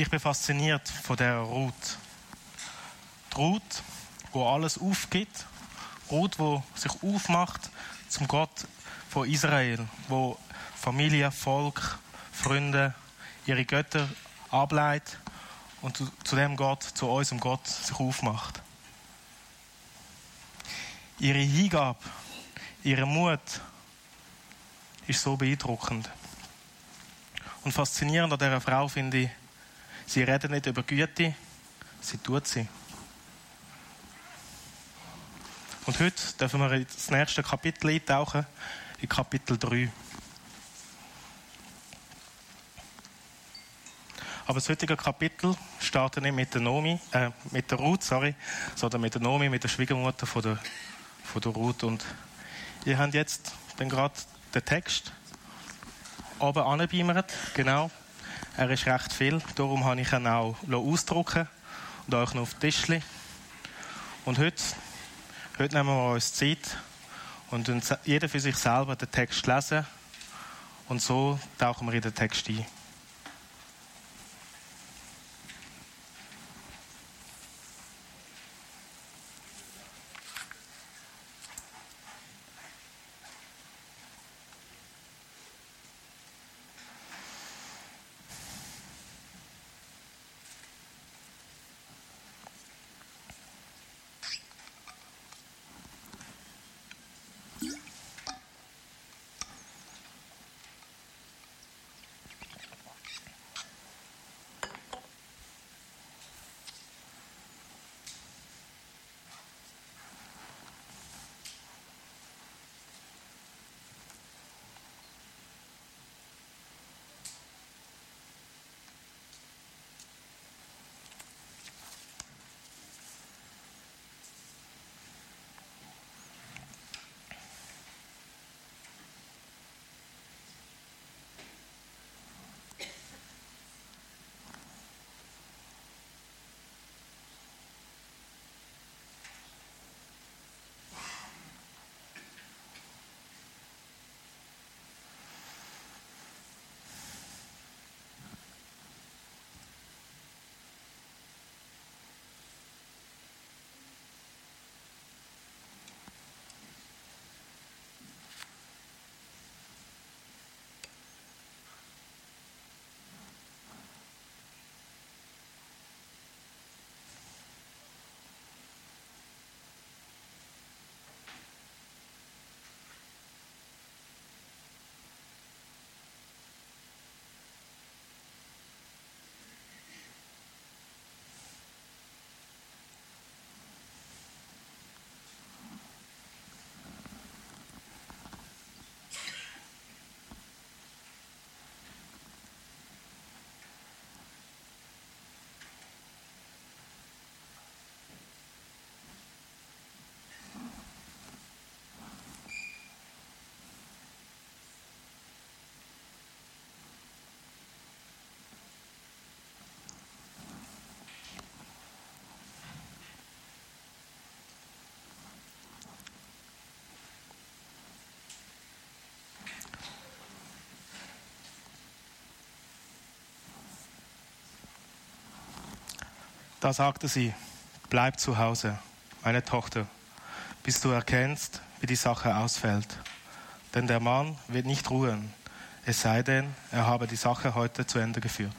Ich bin fasziniert von der Ruth. Die Ruth, wo alles aufgibt. Ruth, wo sich aufmacht zum Gott von Israel, wo Familie, Volk, Freunde, ihre Götter ableitet und zu, zu dem Gott, zu unserem Gott sich aufmacht. Ihre Hingabe, ihre Mut ist so beeindruckend. Und faszinierend an dieser Frau finde ich, sie redet nicht über Güte, sie tut sie. Und heute dürfen wir ins nächste Kapitel eintauchen, in Kapitel 3. Aber das heutige Kapitel startet nicht mit der Nomi, äh, mit der Ruth, sorry, sondern mit der Nomi, mit der Schwiegermutter von der, von der Ruth. Und ihr habt jetzt dann gerade den Text oben angebeamert, genau. Er ist recht viel, darum habe ich ihn auch ausdrucken und euch noch auf den Tisch. Und heute, heute nehmen wir uns Zeit und jeder für sich selber den Text lesen und so tauchen wir in den Text ein. Da sagte sie, bleib zu Hause, meine Tochter, bis du erkennst, wie die Sache ausfällt. Denn der Mann wird nicht ruhen, es sei denn, er habe die Sache heute zu Ende geführt.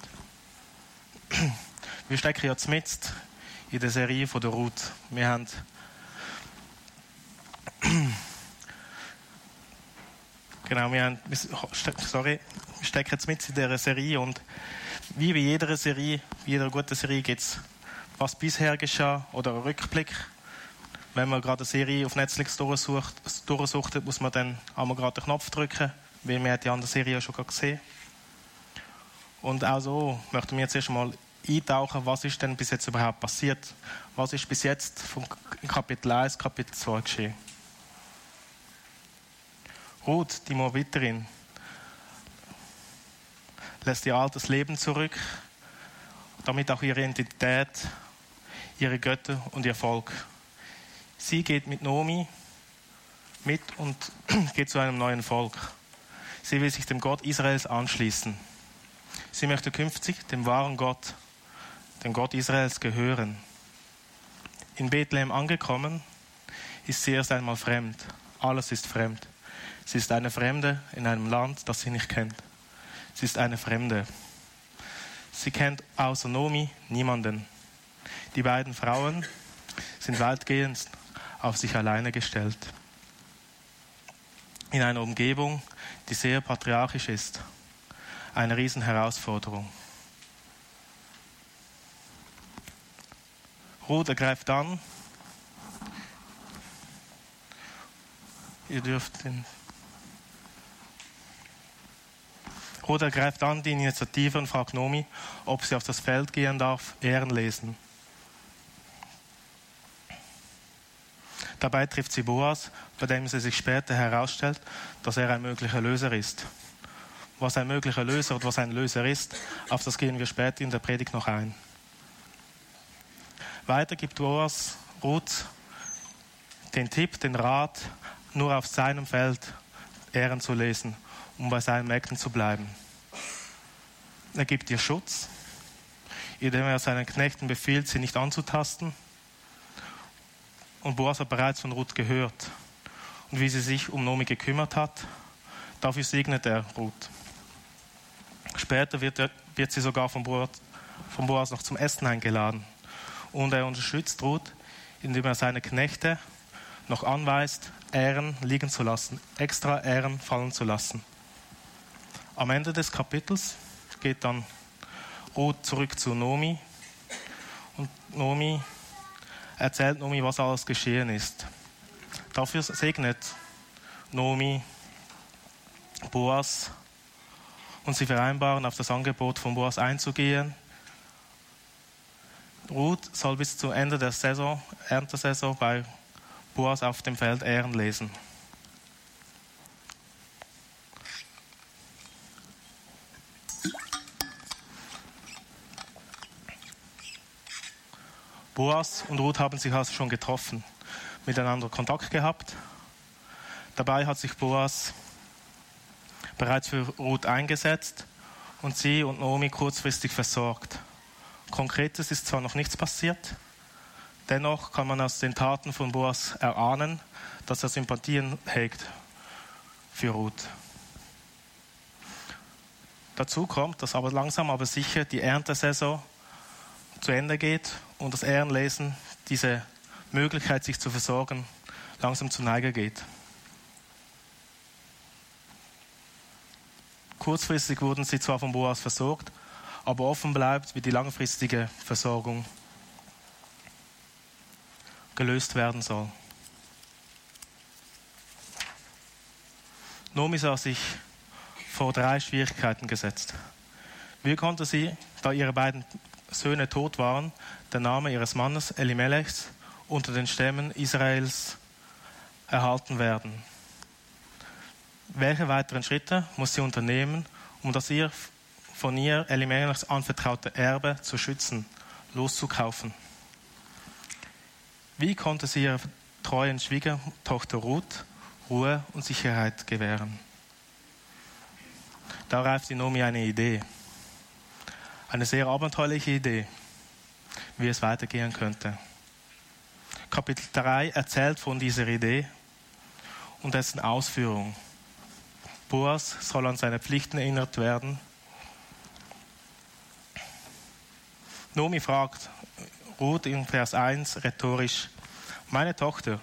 Wir stecken jetzt mit in der Serie von der Ruth. Wir haben Genau, wir haben, sorry, wir stecken jetzt mit in dieser Serie und wie bei jeder Serie, wie jeder guten Serie gibt es was bisher geschah oder ein Rückblick. Wenn man gerade eine Serie auf Netflix durchsucht, durchsucht muss man dann einmal gerade den Knopf drücken, weil man die andere Serie schon gesehen Und auch so möchten wir jetzt erstmal eintauchen, was ist denn bis jetzt überhaupt passiert? Was ist bis jetzt von Kapitel 1, Kapitel 2 geschehen? Ruth, die Moabiterin, lässt ihr altes Leben zurück, damit auch ihre Identität ihre Götter und ihr Volk. Sie geht mit Nomi mit und geht zu einem neuen Volk. Sie will sich dem Gott Israels anschließen. Sie möchte künftig dem wahren Gott, dem Gott Israels, gehören. In Bethlehem angekommen, ist sie erst einmal fremd. Alles ist fremd. Sie ist eine Fremde in einem Land, das sie nicht kennt. Sie ist eine Fremde. Sie kennt außer Nomi niemanden. Die beiden Frauen sind weitgehend auf sich alleine gestellt. In einer Umgebung, die sehr patriarchisch ist. Eine Riesenherausforderung. Ruth ergreift an. Ihr dürft den Ruth ergreift an die Initiative und fragt Nomi, ob sie auf das Feld gehen darf, Ehren lesen. Dabei trifft sie Boas, bei dem sie sich später herausstellt, dass er ein möglicher Löser ist. Was ein möglicher Löser oder was ein Löser ist, auf das gehen wir später in der Predigt noch ein. Weiter gibt Boas Ruth den Tipp, den Rat, nur auf seinem Feld Ehren zu lesen, um bei seinen Mägden zu bleiben. Er gibt ihr Schutz, indem er seinen Knechten befiehlt, sie nicht anzutasten. Und Boas hat bereits von Ruth gehört und wie sie sich um Nomi gekümmert hat. Dafür segnet er Ruth. Später wird, er, wird sie sogar von Boas, von Boas noch zum Essen eingeladen und er unterstützt Ruth, indem er seine Knechte noch anweist, Ehren liegen zu lassen, extra Ehren fallen zu lassen. Am Ende des Kapitels geht dann Ruth zurück zu Nomi und Nomi erzählt Nomi, was alles geschehen ist. Dafür segnet Nomi Boas und sie vereinbaren, auf das Angebot von Boas einzugehen Ruth soll bis zum Ende der Saison, Erntesaison bei Boas auf dem Feld Ehren lesen. Boas und Ruth haben sich also schon getroffen, miteinander Kontakt gehabt. Dabei hat sich Boas bereits für Ruth eingesetzt und sie und Naomi kurzfristig versorgt. Konkretes ist zwar noch nichts passiert, dennoch kann man aus den Taten von Boas erahnen, dass er Sympathien hegt für Ruth. Dazu kommt, dass aber langsam aber sicher die Erntesaison zu Ende geht und das Ehrenlesen, diese Möglichkeit, sich zu versorgen, langsam zu Neige geht. Kurzfristig wurden sie zwar von Boas versorgt, aber offen bleibt, wie die langfristige Versorgung gelöst werden soll. Nomi sah sich vor drei Schwierigkeiten gesetzt. Wie konnte sie, da ihre beiden Söhne tot waren, den Namen ihres Mannes Elimelechs unter den Stämmen Israels erhalten werden? Welche weiteren Schritte muss sie unternehmen, um das ihr von ihr Elimelechs anvertraute Erbe zu schützen, loszukaufen. Wie konnte sie ihrer treuen Schwiegertochter Ruth Ruhe und Sicherheit gewähren? Da reift in Nomi eine Idee. Eine sehr abenteuerliche Idee, wie es weitergehen könnte. Kapitel 3 erzählt von dieser Idee und dessen Ausführung. Boas soll an seine Pflichten erinnert werden Nomi fragt Ruth in Vers 1 rhetorisch, meine Tochter,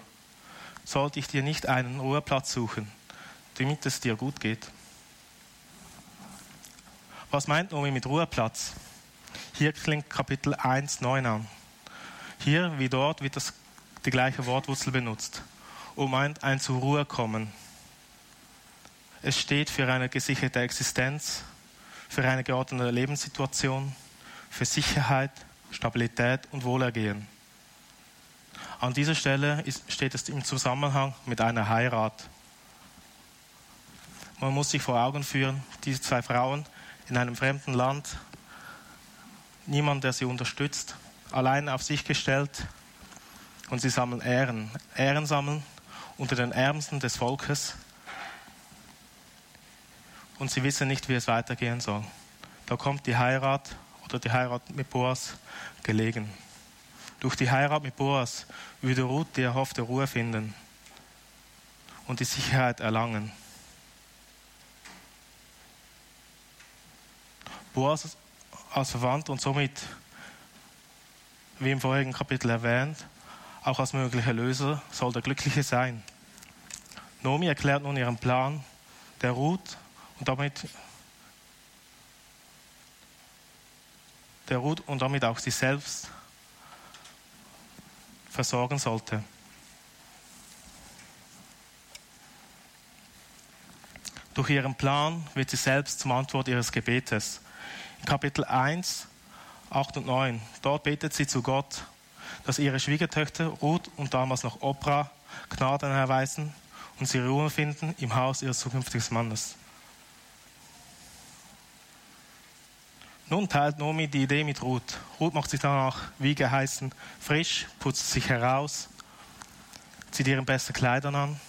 sollte ich dir nicht einen Ruheplatz suchen, damit es dir gut geht? Was meint Nomi mit Ruheplatz? Hier klingt Kapitel 1, 9 an. Hier wie dort wird das, die gleiche Wortwurzel benutzt und meint ein zur Ruhe kommen. Es steht für eine gesicherte Existenz, für eine geordnete Lebenssituation, für Sicherheit, Stabilität und Wohlergehen. An dieser Stelle ist, steht es im Zusammenhang mit einer Heirat. Man muss sich vor Augen führen, diese zwei Frauen in einem fremden Land, niemand, der sie unterstützt, allein auf sich gestellt und sie sammeln Ehren. Ehren sammeln unter den Ärmsten des Volkes und sie wissen nicht, wie es weitergehen soll. da kommt die Heirat oder die Heirat mit Boas gelegen. Durch die Heirat mit Boas würde Ruth die erhoffte Ruhe finden und die Sicherheit erlangen. Boas als Verwandter und somit, wie im vorigen Kapitel erwähnt, auch als möglicher Löser soll der Glückliche sein. Nomi erklärt nun ihren Plan der Ruth und damit der Ruth und damit auch sich selbst versorgen sollte. Durch ihren Plan wird sie selbst zum Antwort ihres Gebetes. Kapitel 1, 8 und 9, dort betet sie zu Gott, dass ihre Schwiegertöchter Ruth und damals noch Oprah Gnaden erweisen und sie Ruhe finden im Haus ihres zukünftigen Mannes. Nun teilt Nomi die Idee mit Ruth. Ruth macht sich danach, wie geheißen, frisch, putzt sich heraus, zieht ihren besten Kleidern an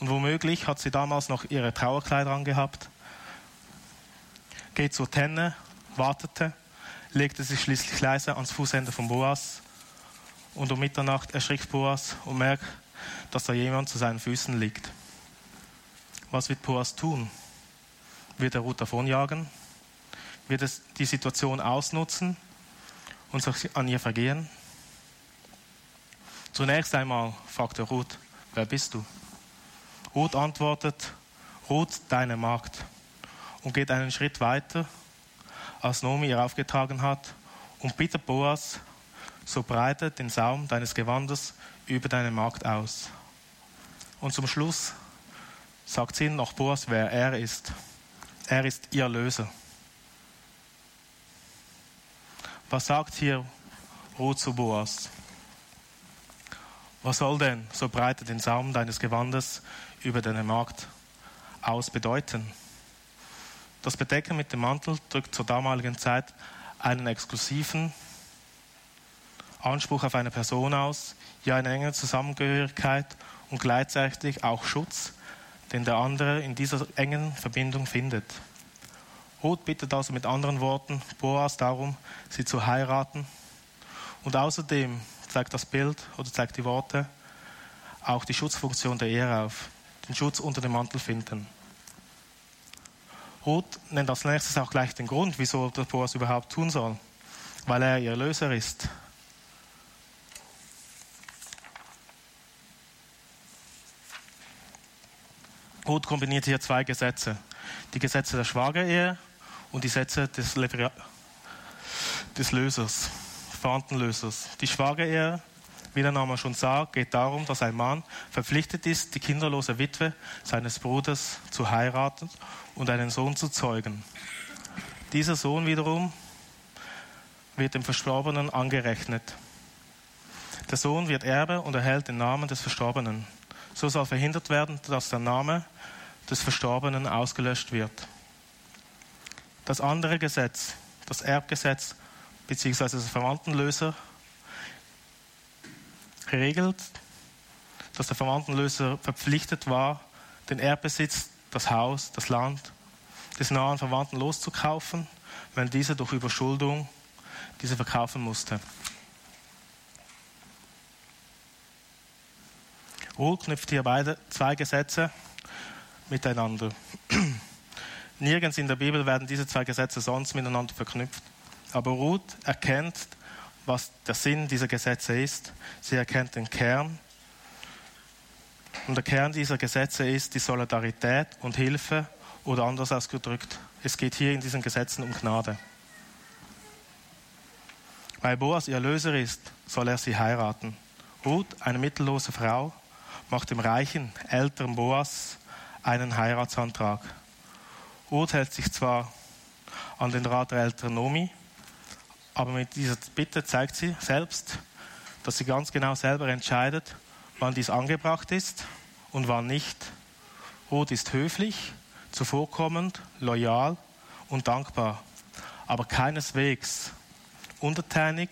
und womöglich hat sie damals noch ihre Trauerkleider angehabt, geht zur Tenne, wartete, legte sich schließlich leise ans Fußende von Boas und um Mitternacht erschrickt Boas und merkt, dass da jemand zu seinen Füßen liegt. Was wird Boas tun? Wird er Ruth davonjagen? Wird es die Situation ausnutzen und sich an ihr vergehen? Zunächst einmal fragt er Ruth, wer bist du? Ruth antwortet, Ruth, deine Magd, und geht einen Schritt weiter, als Nomi ihr aufgetragen hat, und bittet Boas, so breite den Saum deines Gewandes über deine Magd aus. Und zum Schluss sagt sie noch Boas, wer er ist. Er ist ihr Löser. Was sagt hier Ruth zu Boas? Was soll denn, so breite den Saum deines Gewandes über deine Magd aus bedeuten? Das Bedecken mit dem Mantel drückt zur damaligen Zeit einen exklusiven Anspruch auf eine Person aus, ja eine enge Zusammengehörigkeit und gleichzeitig auch Schutz, den der andere in dieser engen Verbindung findet. Ruth bittet also mit anderen Worten Boas darum, sie zu heiraten. Und außerdem zeigt das Bild oder zeigt die Worte auch die Schutzfunktion der Ehe auf, den Schutz unter dem Mantel finden. Ruth nennt als nächstes auch gleich den Grund, wieso der Boas überhaupt tun soll, weil er ihr Löser ist. Ruth kombiniert hier zwei Gesetze. Die Gesetze der Schwagerehe und die Sätze des, des Lösers, Verwandtenlösers. Die Schwagerehe, wie der Name schon sagt, geht darum, dass ein Mann verpflichtet ist, die kinderlose Witwe seines Bruders zu heiraten und einen Sohn zu zeugen. Dieser Sohn wiederum wird dem Verstorbenen angerechnet. Der Sohn wird Erbe und erhält den Namen des Verstorbenen. So soll verhindert werden, dass der Name des Verstorbenen ausgelöscht wird. Das andere Gesetz, das Erbgesetz bzw. das Verwandtenlöser, regelt, dass der Verwandtenlöser verpflichtet war, den Erbbesitz, das Haus, das Land des nahen Verwandten loszukaufen, wenn dieser durch Überschuldung diese verkaufen musste. Ruth knüpft hier beide zwei Gesetze miteinander. Nirgends in der Bibel werden diese zwei Gesetze sonst miteinander verknüpft. Aber Ruth erkennt, was der Sinn dieser Gesetze ist. Sie erkennt den Kern. Und der Kern dieser Gesetze ist die Solidarität und Hilfe oder anders ausgedrückt, es geht hier in diesen Gesetzen um Gnade. Weil Boas ihr Löser ist, soll er sie heiraten. Ruth, eine mittellose Frau, macht dem reichen, älteren Boas einen Heiratsantrag. Ruth hält sich zwar an den Rat der älteren Nomi, aber mit dieser Bitte zeigt sie selbst, dass sie ganz genau selber entscheidet, wann dies angebracht ist und wann nicht. Ruth ist höflich, zuvorkommend, loyal und dankbar, aber keineswegs untertänig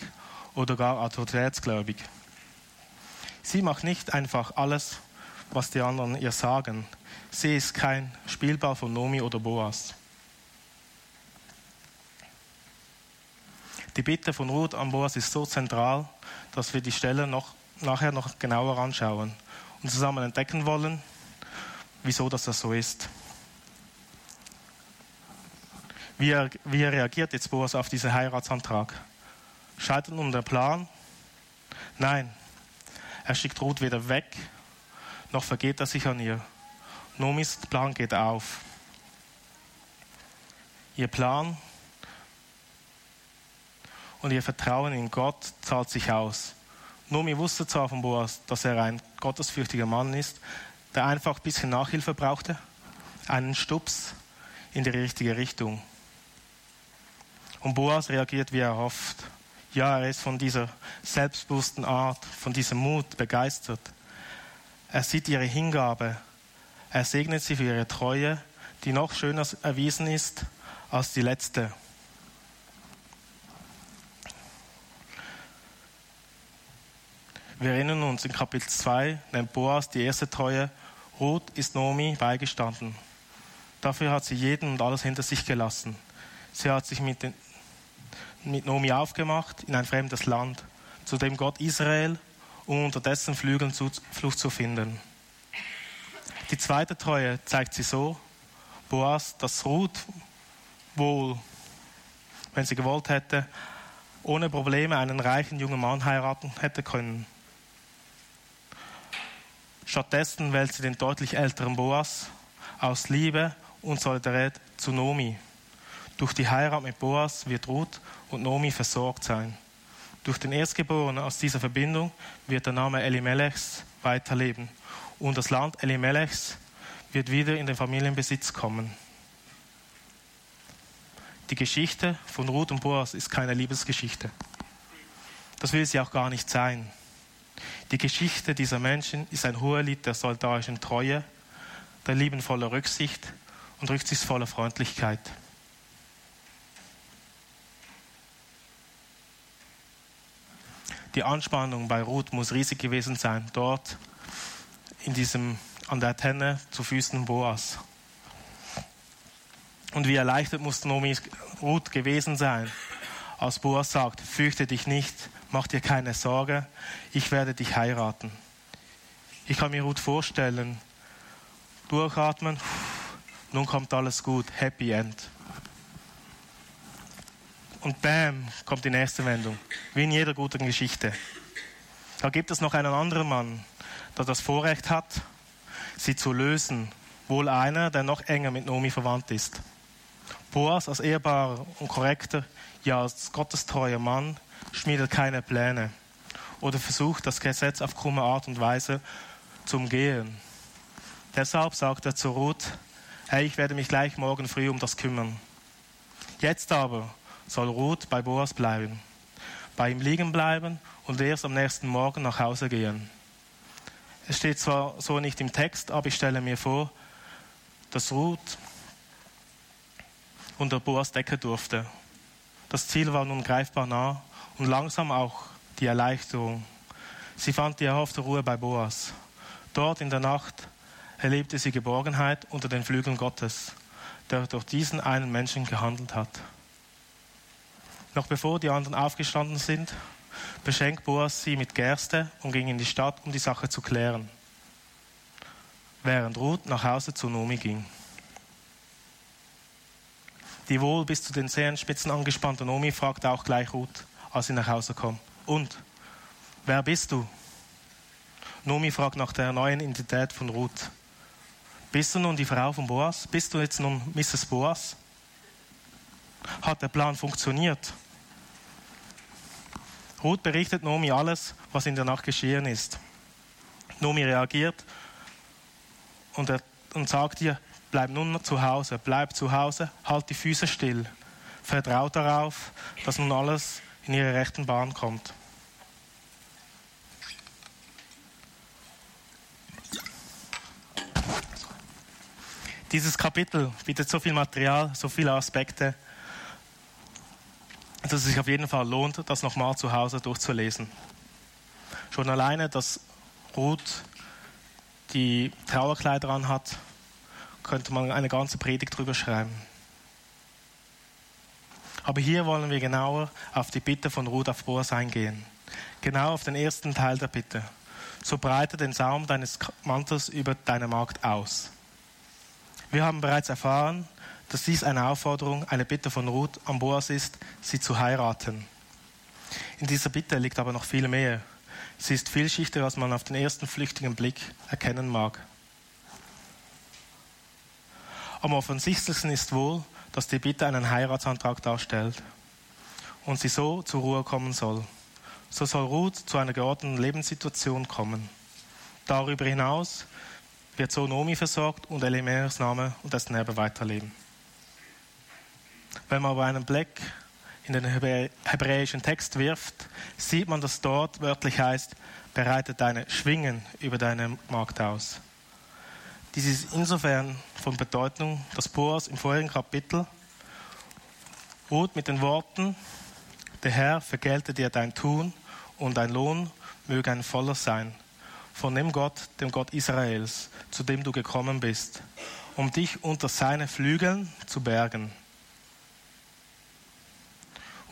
oder gar autoritätsgläubig. Sie macht nicht einfach alles, was die anderen ihr sagen. Sie ist kein Spielball von Nomi oder Boas. Die Bitte von Ruth an Boas ist so zentral, dass wir die Stelle noch, nachher noch genauer anschauen und zusammen entdecken wollen, wieso das so ist. Wie, er, wie reagiert jetzt Boas auf diesen Heiratsantrag? Scheitert nun der Plan? Nein, er schickt Ruth weder weg, noch vergeht er sich an ihr. Nomis Plan geht auf. Ihr Plan und ihr Vertrauen in Gott zahlt sich aus. Nomi wusste zwar von Boas, dass er ein gottesfürchtiger Mann ist, der einfach ein bisschen Nachhilfe brauchte, einen Stups in die richtige Richtung. Und Boas reagiert, wie er hofft. Ja, er ist von dieser selbstbewussten Art, von diesem Mut begeistert. Er sieht ihre Hingabe. Er segnet sie für ihre Treue, die noch schöner erwiesen ist als die letzte. Wir erinnern uns, in Kapitel 2 nennt Boas die erste Treue. Ruth ist Nomi beigestanden. Dafür hat sie jeden und alles hinter sich gelassen. Sie hat sich mit, den, mit Nomi aufgemacht in ein fremdes Land, zu dem Gott Israel, um unter dessen Flügeln Zuflucht zu finden. Die zweite Treue zeigt sie so, Boas, dass Ruth wohl, wenn sie gewollt hätte, ohne Probleme einen reichen jungen Mann heiraten hätte können. Stattdessen wählt sie den deutlich älteren Boas aus Liebe und Solidarität zu Nomi. Durch die Heirat mit Boas wird Ruth und Nomi versorgt sein. Durch den Erstgeborenen aus dieser Verbindung wird der Name Elimelechs weiterleben und das Land Elimelechs wird wieder in den Familienbesitz kommen. Die Geschichte von Ruth und Boas ist keine Liebesgeschichte. Das will sie auch gar nicht sein. Die Geschichte dieser Menschen ist ein Hohelied der solidarischen Treue, der liebenvollen Rücksicht und rücksichtsvoller Freundlichkeit. Die Anspannung bei Ruth muss riesig gewesen sein, dort in diesem, an der Tenne zu Füßen Boas. Und wie erleichtert muss Nomi Ruth gewesen sein, als Boas sagt, fürchte dich nicht, mach dir keine Sorge, ich werde dich heiraten. Ich kann mir gut vorstellen, durchatmen, nun kommt alles gut, Happy End. Und bam, kommt die nächste Wendung, wie in jeder guten Geschichte. Da gibt es noch einen anderen Mann, der das Vorrecht hat, sie zu lösen. Wohl einer, der noch enger mit Nomi verwandt ist. Boas als ehrbarer und korrekter, ja als gottestreuer Mann schmiedet keine Pläne oder versucht, das Gesetz auf krumme Art und Weise zu umgehen. Deshalb sagt er zu Ruth, hey, ich werde mich gleich morgen früh um das kümmern. Jetzt aber soll Ruth bei Boas bleiben, bei ihm liegen bleiben und erst am nächsten Morgen nach Hause gehen. Es steht zwar so nicht im Text, aber ich stelle mir vor, dass Ruth unter Boas Decke durfte. Das Ziel war nun greifbar nah und langsam auch die Erleichterung. Sie fand die erhoffte Ruhe bei Boas. Dort in der Nacht erlebte sie Geborgenheit unter den Flügeln Gottes, der durch diesen einen Menschen gehandelt hat. Noch bevor die anderen aufgestanden sind, beschenkt Boas sie mit Gerste und ging in die Stadt, um die Sache zu klären, während Ruth nach Hause zu Nomi ging. Die wohl bis zu den Zehenspitzen angespannte Nomi fragte auch gleich Ruth, als sie nach Hause kommt. Und, wer bist du? Nomi fragt nach der neuen Identität von Ruth. Bist du nun die Frau von Boas? Bist du jetzt nun Mrs. Boas? Hat der Plan funktioniert? Ruth berichtet Nomi alles, was in der Nacht geschehen ist. Nomi reagiert und, er, und sagt ihr, bleib nun zu Hause, bleib zu Hause, halt die Füße still. Vertraut darauf, dass nun alles in ihre rechten Bahn kommt. Dieses Kapitel bietet so viel Material, so viele Aspekte, dass es sich auf jeden Fall lohnt, das nochmal zu Hause durchzulesen. Schon alleine, dass Ruth die Trauerkleider anhat, könnte man eine ganze Predigt drüber schreiben. Aber hier wollen wir genauer auf die Bitte von Ruth auf Boas eingehen. Genau auf den ersten Teil der Bitte. So breite den Saum deines Mantels über deine Magd aus. Wir haben bereits erfahren, dass dies eine Aufforderung, eine Bitte von Ruth an Boas ist, sie zu heiraten. In dieser Bitte liegt aber noch viel mehr. Sie ist vielschichtiger, als man auf den ersten flüchtigen Blick erkennen mag. Am offensichtlichsten ist wohl, dass die Bitte einen Heiratsantrag darstellt und sie so zur Ruhe kommen soll. So soll Ruth zu einer geordneten Lebenssituation kommen. Darüber hinaus wird so Nomi versorgt und Elimelechs Name und dessen Erbe weiterleben. Wenn man aber einen Blick in den hebräischen Text wirft, sieht man, dass dort wörtlich heißt, bereite deine Schwingen über deine Magd aus. Dies ist insofern von Bedeutung, dass Boas im vorigen Kapitel ruht mit den Worten, der Herr vergelte dir dein Tun und dein Lohn möge ein voller sein, von dem Gott, dem Gott Israels, zu dem du gekommen bist, um dich unter seine Flügeln zu bergen.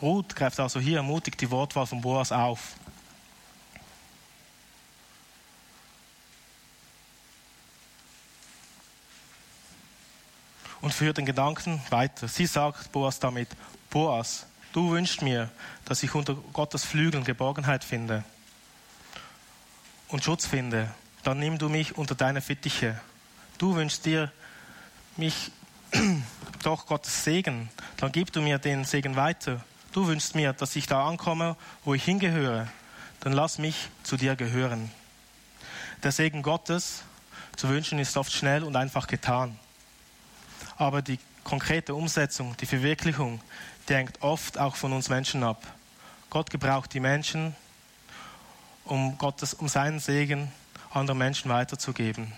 Ruth greift also hier ermutigt die Wortwahl von Boas auf. Und führt den Gedanken weiter. Sie sagt Boas damit, Boas, du wünschst mir, dass ich unter Gottes Flügeln Geborgenheit finde und Schutz finde. Dann nimm du mich unter deine Fittiche. Du wünschst dir mich doch Gottes Segen. Dann gib du mir den Segen weiter. Du wünschst mir, dass ich da ankomme, wo ich hingehöre. Dann lass mich zu dir gehören. Der Segen Gottes zu wünschen ist oft schnell und einfach getan. Aber die konkrete Umsetzung, die Verwirklichung, die hängt oft auch von uns Menschen ab. Gott gebraucht die Menschen, um, Gottes, um seinen Segen anderen Menschen weiterzugeben.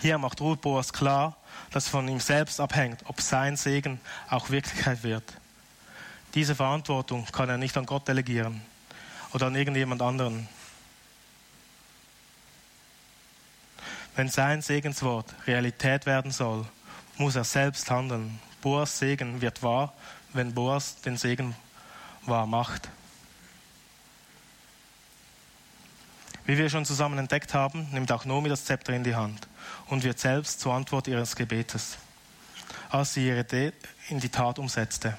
Hier macht Ruth Boas klar, dass von ihm selbst abhängt, ob sein Segen auch Wirklichkeit wird. Diese Verantwortung kann er nicht an Gott delegieren oder an irgendjemand anderen. Wenn sein Segenswort Realität werden soll, muss er selbst handeln. Boas Segen wird wahr, wenn Boas den Segen wahr macht. Wie wir schon zusammen entdeckt haben, nimmt auch Nomi das Zepter in die Hand und wird selbst zur Antwort ihres Gebetes, als sie ihre Idee in die Tat umsetzte.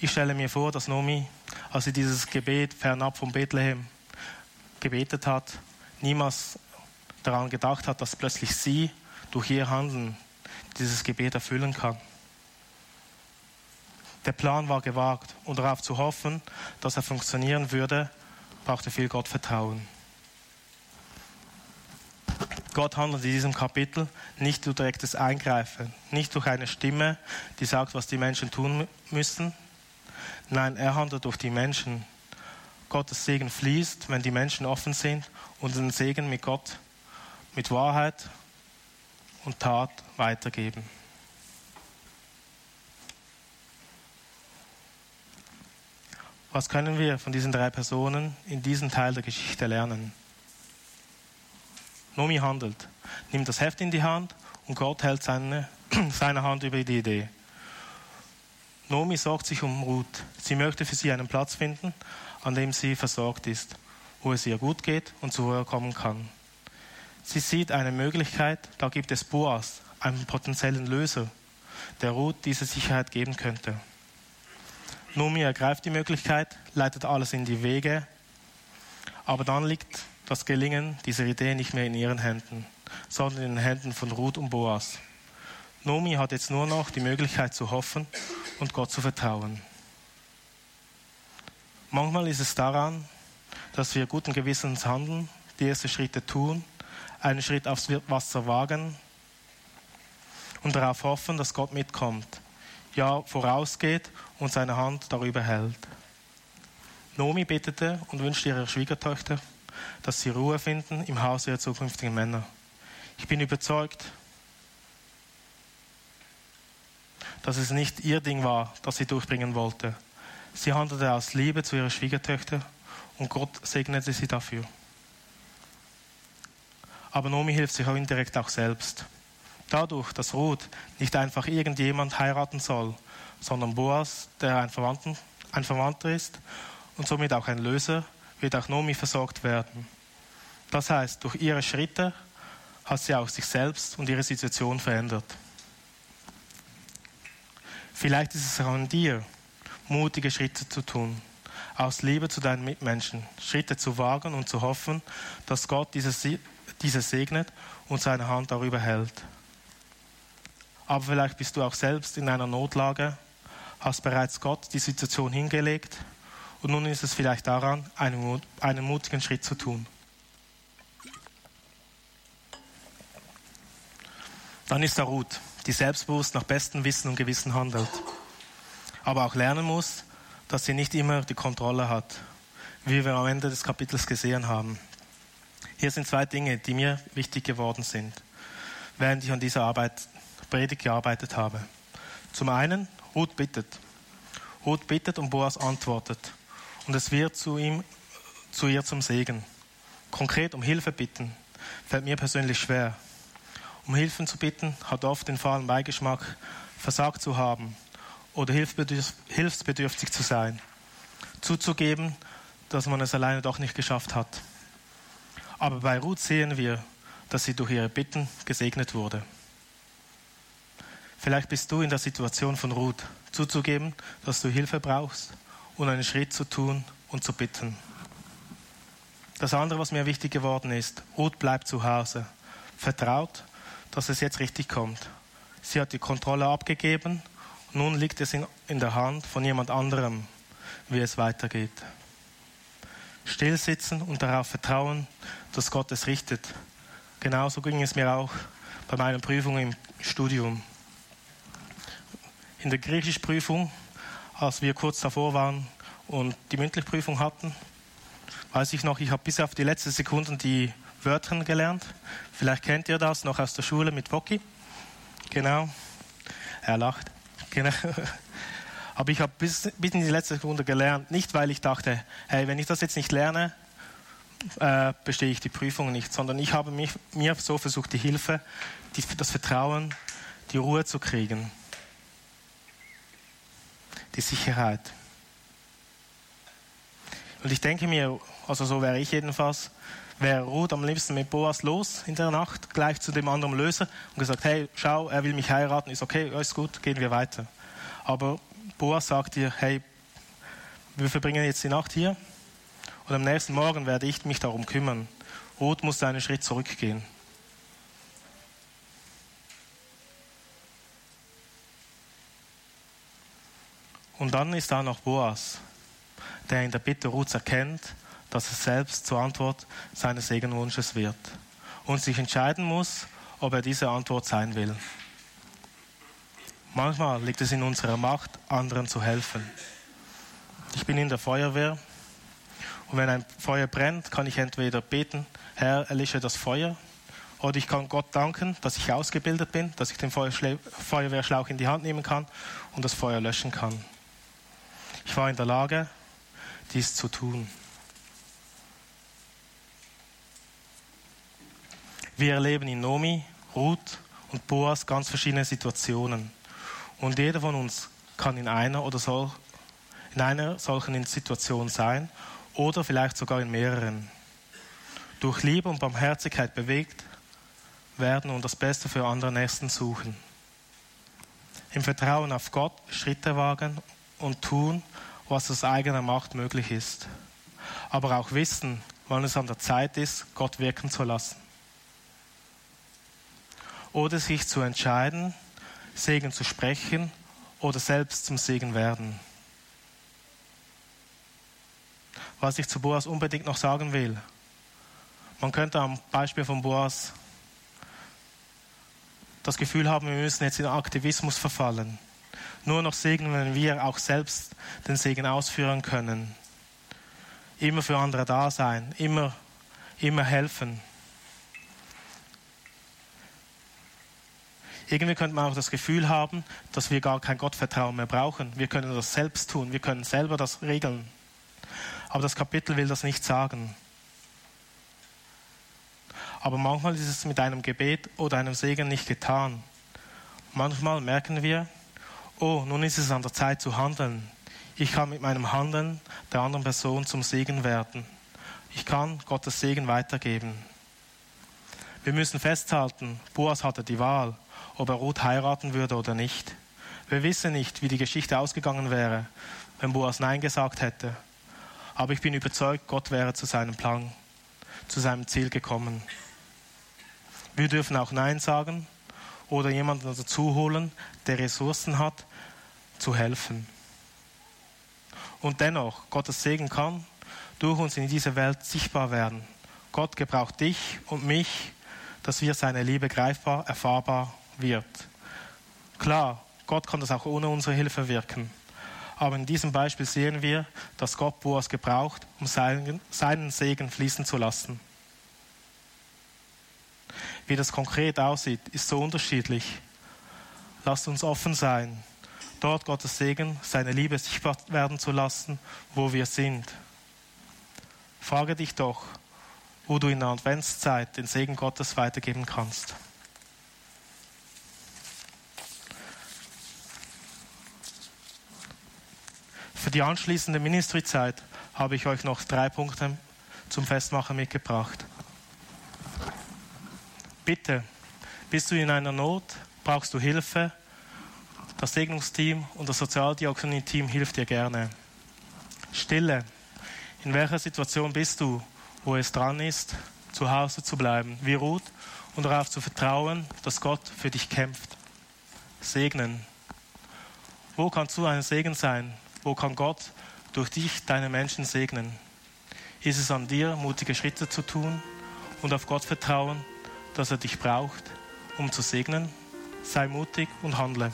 Ich stelle mir vor, dass Nomi, als sie dieses Gebet fernab von Bethlehem gebetet hat, niemals daran gedacht hat, dass plötzlich sie durch ihr Handeln dieses Gebet erfüllen kann. Der Plan war gewagt und darauf zu hoffen, dass er funktionieren würde, brauchte viel Gottvertrauen. Gott handelt in diesem Kapitel nicht durch direktes Eingreifen, nicht durch eine Stimme, die sagt, was die Menschen tun müssen. Nein, er handelt durch die Menschen. Gottes Segen fließt, wenn die Menschen offen sind und den Segen mit Gott, mit Wahrheit und Tat weitergeben. Was können wir von diesen drei Personen in diesem Teil der Geschichte lernen? Nomi handelt, nimmt das Heft in die Hand und Gott hält seine, seine Hand über die Idee. Nomi sorgt sich um Ruth. Sie möchte für sie einen Platz finden, an dem sie versorgt ist, wo es ihr gut geht und zu Ruhe kommen kann. Sie sieht eine Möglichkeit, da gibt es Boas, einen potenziellen Löser, der Ruth diese Sicherheit geben könnte. Nomi ergreift die Möglichkeit, leitet alles in die Wege, aber dann liegt das Gelingen dieser Idee nicht mehr in ihren Händen, sondern in den Händen von Ruth und Boas. Nomi hat jetzt nur noch die Möglichkeit zu hoffen und Gott zu vertrauen. Manchmal ist es daran, dass wir guten Gewissens handeln, die ersten Schritte tun, einen Schritt aufs Wasser wagen und darauf hoffen, dass Gott mitkommt, ja vorausgeht und seine Hand darüber hält. Nomi betete und wünschte ihrer Schwiegertochter dass sie Ruhe finden im Haus ihrer zukünftigen Männer. Ich bin überzeugt, dass es nicht ihr Ding war, das sie durchbringen wollte. Sie handelte aus Liebe zu ihrer Schwiegertöchter und Gott segnete sie dafür. Aber Nomi hilft sich auch indirekt auch selbst. Dadurch, dass Ruth nicht einfach irgendjemand heiraten soll, sondern Boas, der ein, Verwandten, ein Verwandter ist und somit auch ein Löser, wird auch Nomi versorgt werden. Das heißt, durch ihre Schritte hat sie auch sich selbst und ihre Situation verändert. Vielleicht ist es auch an dir, mutige Schritte zu tun, aus Liebe zu deinen Mitmenschen, Schritte zu wagen und zu hoffen, dass Gott diese, diese segnet und seine Hand darüber hält. Aber vielleicht bist du auch selbst in einer Notlage, hast bereits Gott die Situation hingelegt und nun ist es vielleicht daran, einen, einen mutigen Schritt zu tun. Dann ist da Ruth, die selbstbewusst nach bestem Wissen und Gewissen handelt, aber auch lernen muss, dass sie nicht immer die Kontrolle hat, wie wir am Ende des Kapitels gesehen haben. Hier sind zwei Dinge, die mir wichtig geworden sind, während ich an dieser Arbeit, Predigt gearbeitet habe. Zum einen, Ruth bittet. Ruth bittet und Boas antwortet. Und es wird zu ihm, zu ihr zum Segen. Konkret um Hilfe bitten, fällt mir persönlich schwer. Um Hilfen zu bitten, hat oft den fahlen Beigeschmack, versagt zu haben oder hilfsbedürftig zu sein. Zuzugeben, dass man es alleine doch nicht geschafft hat. Aber bei Ruth sehen wir, dass sie durch ihre Bitten gesegnet wurde. Vielleicht bist du in der Situation von Ruth, zuzugeben, dass du Hilfe brauchst und einen Schritt zu tun und zu bitten. Das andere, was mir wichtig geworden ist, Ruth bleibt zu Hause, vertraut, dass es jetzt richtig kommt. Sie hat die Kontrolle abgegeben nun liegt es in, in der Hand von jemand anderem, wie es weitergeht. Stillsitzen und darauf vertrauen, dass Gott es richtet. Genauso ging es mir auch bei meiner Prüfung im Studium. In der Griechischprüfung, als wir kurz davor waren und die mündliche Prüfung hatten, weiß ich noch, ich habe bis auf die letzten Sekunden die Wörter gelernt. Vielleicht kennt ihr das noch aus der Schule mit Woki. Genau. Er lacht. Genau. Aber ich habe bis, bis in die letzte Sekunde gelernt, nicht weil ich dachte, hey, wenn ich das jetzt nicht lerne, äh, bestehe ich die Prüfung nicht, sondern ich habe mich, mir so versucht, die Hilfe, die, das Vertrauen, die Ruhe zu kriegen, die Sicherheit. Und ich denke mir, also so wäre ich jedenfalls, wäre Ruth am liebsten mit Boas los in der Nacht, gleich zu dem anderen Löser und gesagt, hey, schau, er will mich heiraten, ist okay, alles gut, gehen wir weiter. Aber Boas sagt dir, hey, wir verbringen jetzt die Nacht hier und am nächsten Morgen werde ich mich darum kümmern. Ruth muss einen Schritt zurückgehen. Und dann ist da noch Boas, der in der Bitte Ruths erkennt, dass er selbst zur Antwort seines Segenwunsches wird und sich entscheiden muss, ob er diese Antwort sein will. Manchmal liegt es in unserer Macht, anderen zu helfen. Ich bin in der Feuerwehr und wenn ein Feuer brennt, kann ich entweder beten, Herr, erlische das Feuer, oder ich kann Gott danken, dass ich ausgebildet bin, dass ich den Feuerwehrschlauch in die Hand nehmen kann und das Feuer löschen kann. Ich war in der Lage, dies zu tun. Wir erleben in Nomi, Ruth und Boas ganz verschiedene Situationen. Und jeder von uns kann in einer oder soll in einer solchen Situation sein oder vielleicht sogar in mehreren. Durch Liebe und Barmherzigkeit bewegt werden und das Beste für andere Nächsten suchen. Im Vertrauen auf Gott Schritte wagen und tun, was aus eigener Macht möglich ist. Aber auch wissen, wann es an der Zeit ist, Gott wirken zu lassen oder sich zu entscheiden, Segen zu sprechen oder selbst zum Segen werden. Was ich zu Boas unbedingt noch sagen will, man könnte am Beispiel von Boas das Gefühl haben, wir müssen jetzt in Aktivismus verfallen. Nur noch Segen, wenn wir auch selbst den Segen ausführen können. Immer für andere da sein, immer, immer helfen. Irgendwie könnte man auch das Gefühl haben, dass wir gar kein Gottvertrauen mehr brauchen. Wir können das selbst tun, wir können selber das regeln. Aber das Kapitel will das nicht sagen. Aber manchmal ist es mit einem Gebet oder einem Segen nicht getan. Manchmal merken wir oh, nun ist es an der Zeit zu handeln. Ich kann mit meinem Handeln der anderen Person zum Segen werden. Ich kann Gottes Segen weitergeben. Wir müssen festhalten, Boas hatte die Wahl, ob er Ruth heiraten würde oder nicht. Wir wissen nicht, wie die Geschichte ausgegangen wäre, wenn Boas Nein gesagt hätte. Aber ich bin überzeugt, Gott wäre zu seinem Plan, zu seinem Ziel gekommen. Wir dürfen auch Nein sagen oder jemanden dazu holen, der Ressourcen hat, zu helfen. Und dennoch, Gottes Segen kann durch uns in dieser Welt sichtbar werden. Gott gebraucht dich und mich, dass wir seine Liebe greifbar, erfahrbar wird. Klar, Gott kann das auch ohne unsere Hilfe wirken. Aber in diesem Beispiel sehen wir, dass Gott Boas gebraucht, um seinen, seinen Segen fließen zu lassen. Wie das konkret aussieht, ist so unterschiedlich. Lasst uns offen sein, dort Gottes Segen, seine Liebe sichtbar werden zu lassen, wo wir sind. Frage dich doch, wo du in der Adventszeit den Segen Gottes weitergeben kannst. Die anschließende Ministryzeit habe ich euch noch drei Punkte zum Festmachen mitgebracht. Bitte, bist du in einer Not, brauchst du Hilfe, das Segnungsteam und das Sozialdiakonie-Team hilft dir gerne. Stille. In welcher Situation bist du, wo es dran ist, zu Hause zu bleiben, wie Ruth, und darauf zu vertrauen, dass Gott für dich kämpft? Segnen. Wo kannst du ein Segen sein? Wo kann Gott durch dich deine Menschen segnen? Ist es an dir, mutige Schritte zu tun und auf Gott vertrauen, dass er dich braucht, um zu segnen? Sei mutig und handle.